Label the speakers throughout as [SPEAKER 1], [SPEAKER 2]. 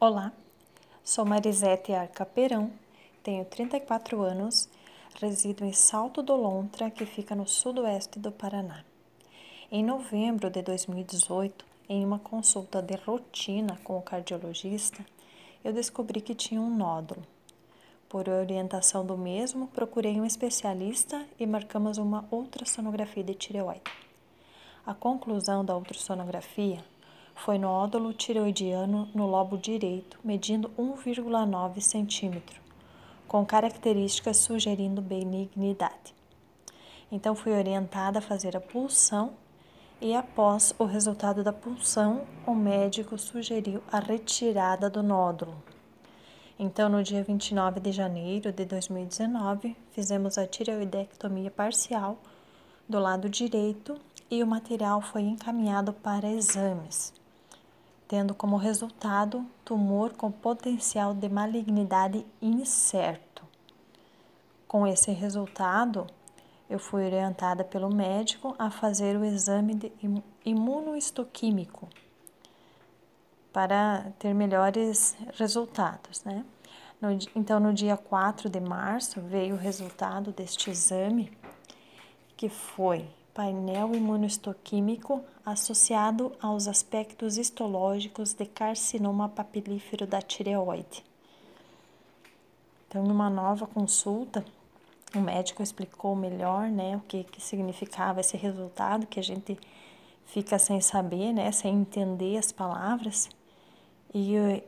[SPEAKER 1] Olá, sou Marisete Arcaperão, tenho 34 anos, resido em Salto do Lontra, que fica no sudoeste do Paraná. Em novembro de 2018, em uma consulta de rotina com o cardiologista, eu descobri que tinha um nódulo. Por orientação do mesmo, procurei um especialista e marcamos uma ultrassonografia de tireoide. A conclusão da ultrassonografia foi nódulo tireoidiano no lobo direito, medindo 1,9 centímetro, com características sugerindo benignidade. Então fui orientada a fazer a pulsão e após o resultado da punção, o médico sugeriu a retirada do nódulo. Então, no dia 29 de janeiro de 2019, fizemos a tireoidectomia parcial do lado direito e o material foi encaminhado para exames, tendo como resultado tumor com potencial de malignidade incerto. Com esse resultado, eu fui orientada pelo médico a fazer o exame de imunohistoquímico para ter melhores resultados, né? No, então, no dia 4 de março, veio o resultado deste exame, que foi painel imunohistoquímico associado aos aspectos histológicos de carcinoma papilífero da tireoide. Então, numa nova consulta, o médico explicou melhor, né, o que, que significava esse resultado, que a gente fica sem saber, né, sem entender as palavras. E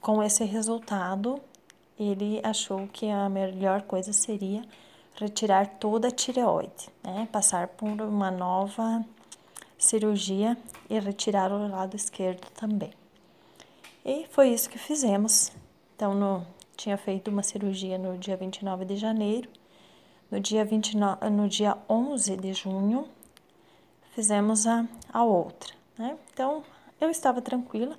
[SPEAKER 1] com esse resultado, ele achou que a melhor coisa seria retirar toda a tireoide, né, passar por uma nova cirurgia e retirar o lado esquerdo também. E foi isso que fizemos. Então, no tinha feito uma cirurgia no dia 29 de janeiro. No dia, 29, no dia 11 de junho, fizemos a, a outra. Né? Então, eu estava tranquila,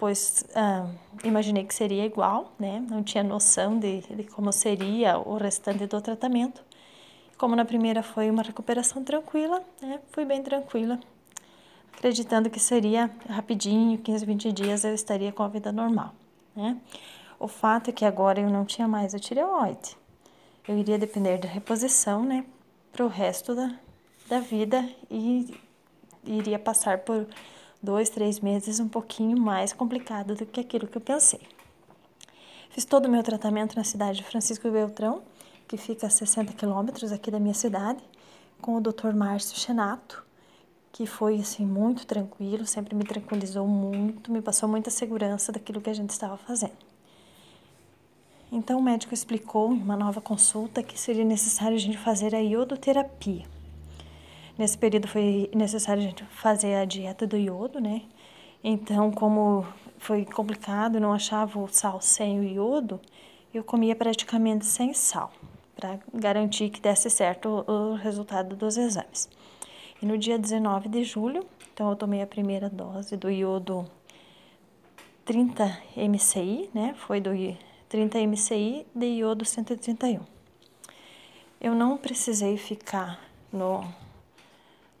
[SPEAKER 1] pois ah, imaginei que seria igual, né? não tinha noção de, de como seria o restante do tratamento. Como na primeira foi uma recuperação tranquila, né? fui bem tranquila, acreditando que seria rapidinho, 15, 20 dias eu estaria com a vida normal. Né? O fato é que agora eu não tinha mais a tireoide. Eu iria depender da reposição, né, para o resto da, da vida e iria passar por dois, três meses um pouquinho mais complicado do que aquilo que eu pensei. Fiz todo o meu tratamento na cidade de Francisco Beltrão, que fica a 60 quilômetros aqui da minha cidade, com o Dr. Márcio Chenato, que foi assim muito tranquilo, sempre me tranquilizou muito, me passou muita segurança daquilo que a gente estava fazendo. Então o médico explicou em uma nova consulta que seria necessário a gente fazer a iodoterapia. Nesse período foi necessário a gente fazer a dieta do iodo, né? Então, como foi complicado, não achava o sal sem o iodo, eu comia praticamente sem sal, para garantir que desse certo o, resultado dos exames. E no dia 19 de julho, então eu tomei a primeira dose do iodo 30 MCI, né? Foi do 30 MCI de iodo 131. Eu não precisei ficar no,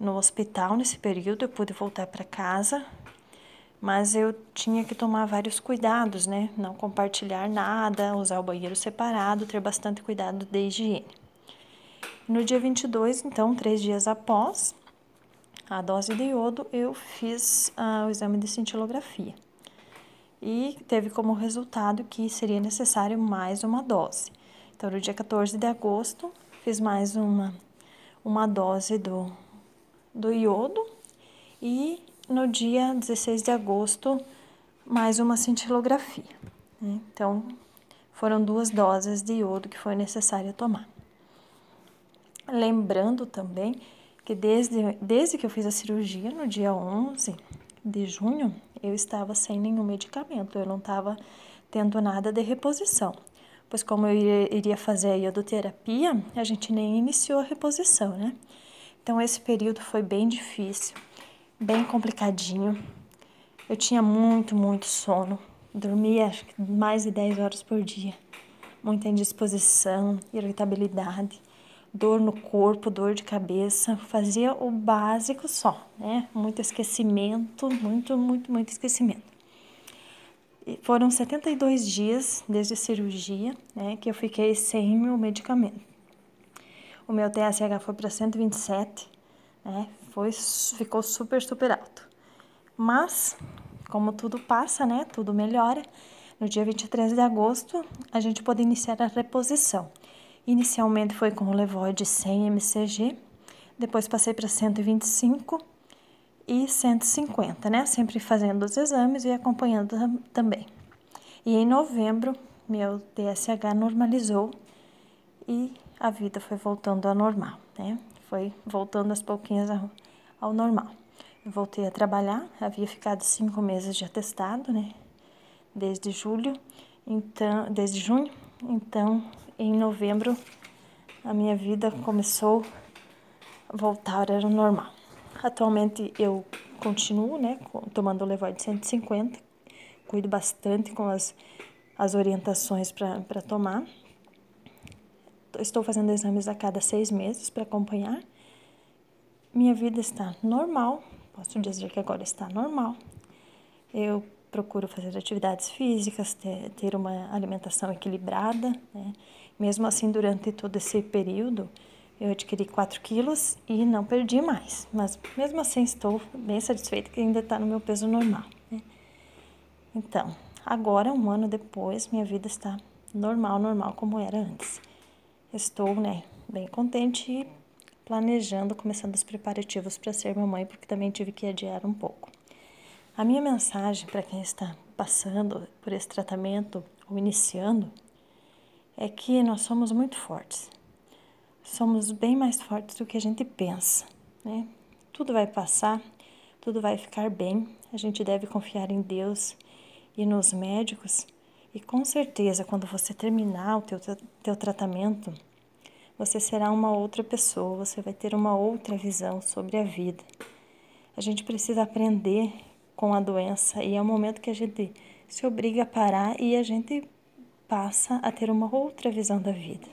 [SPEAKER 1] no hospital nesse período, eu pude voltar para casa, mas eu tinha que tomar vários cuidados, né? Não compartilhar nada, usar o banheiro separado, ter bastante cuidado de higiene. No dia 22, então, três dias após a dose de iodo, eu fiz uh, o exame de cintilografia e teve como resultado que seria necessário mais uma dose. Então, no dia 14 de agosto, fiz mais uma, uma dose do, do iodo e no dia 16 de agosto, mais uma cintilografia. Né? Então, foram duas doses de iodo que foi necessário tomar. Lembrando também que desde, desde que eu fiz a cirurgia, no dia 11 de junho, eu estava sem nenhum medicamento, eu não estava tendo nada de reposição. Pois como eu iria fazer a iodoterapia, a gente nem iniciou a reposição, né? Então esse período foi bem difícil, bem complicadinho. Eu tinha muito, muito sono. Dormia mais de 10 horas por dia. Muita indisposição, irritabilidade dor no corpo, dor de cabeça, fazia o básico só, né? Muito esquecimento, muito, muito, muito esquecimento. foram 72 dias desde a cirurgia né, que eu fiquei sem o medicamento. O meu TSH foi para 127, né, foi, ficou super, super alto. Mas, como tudo passa, né, tudo melhora, no dia 23 de agosto a gente pode iniciar a reposição. Inicialmente foi com o Levoide 100 mcg, depois passei para 125 e 150, né? Sempre fazendo os exames e acompanhando também. E em novembro, meu TSH normalizou e a vida foi voltando ao normal, né? Foi voltando aos pouquinhos ao, normal. Eu voltei a trabalhar, havia ficado cinco meses de atestado, né? Desde julho, então, desde junho, então em novembro a minha vida começou a voltar ao normal. Atualmente eu continuo, né, tomando o Levoide 150, cuido bastante com as, as orientações para tomar. Estou fazendo exames a cada seis meses para acompanhar. Minha vida está normal, posso dizer que agora está normal. Eu procuro fazer atividades físicas, ter, uma alimentação equilibrada, né? Mesmo assim, durante todo esse período, eu adquiri 4 quilos e não perdi mais. Mas mesmo assim estou bem satisfeita que ainda está no meu peso normal. Né? Então, agora, um ano depois, minha vida está normal, normal como era antes. Estou, né, bem contente e planejando, começando os preparativos para ser mamãe, porque também tive que adiar um pouco. A minha mensagem para quem está passando por esse tratamento ou iniciando é que nós somos muito fortes somos bem mais fortes do que a gente pensa, né? Tudo vai passar, tudo vai ficar bem. A gente deve confiar em Deus e nos médicos. E com certeza, quando você terminar o teu, teu tratamento, você será uma outra pessoa, você vai ter uma outra visão sobre a vida. A gente precisa aprender com a doença e é o momento que a gente se obriga a parar e a gente passa a ter uma outra visão da vida.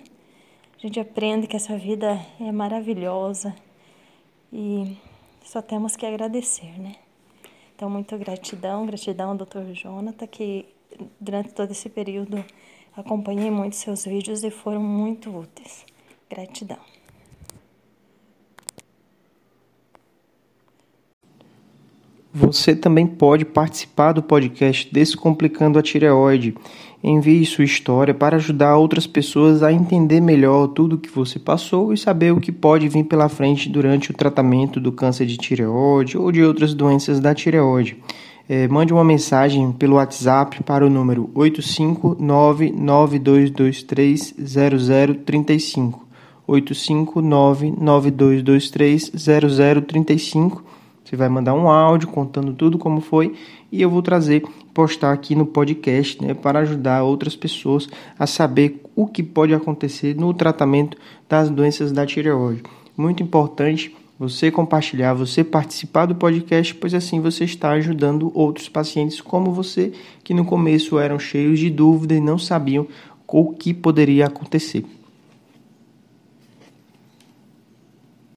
[SPEAKER 1] A gente aprende que essa vida é maravilhosa e só temos que agradecer, né? Então, muito gratidão, gratidão ao Dr. Jonathan, que durante todo esse período acompanhei muito seus vídeos e foram muito úteis. Gratidão.
[SPEAKER 2] Você também pode participar do podcast Descomplicando a Tireoide. Envie sua história para ajudar outras pessoas a entender melhor tudo o que você passou e saber o que pode vir pela frente durante o tratamento do câncer de tireoide ou de outras doenças da tireoide. É, mande uma mensagem pelo WhatsApp para o número 85992230035. 85992230035 você vai mandar um áudio contando tudo como foi e eu vou trazer, postar aqui no podcast, né, para ajudar outras pessoas a saber o que pode acontecer no tratamento das doenças da tireoide. Muito importante você compartilhar, você participar do podcast, pois assim você está ajudando outros pacientes como você, que no começo eram cheios de dúvida e não sabiam o que poderia acontecer.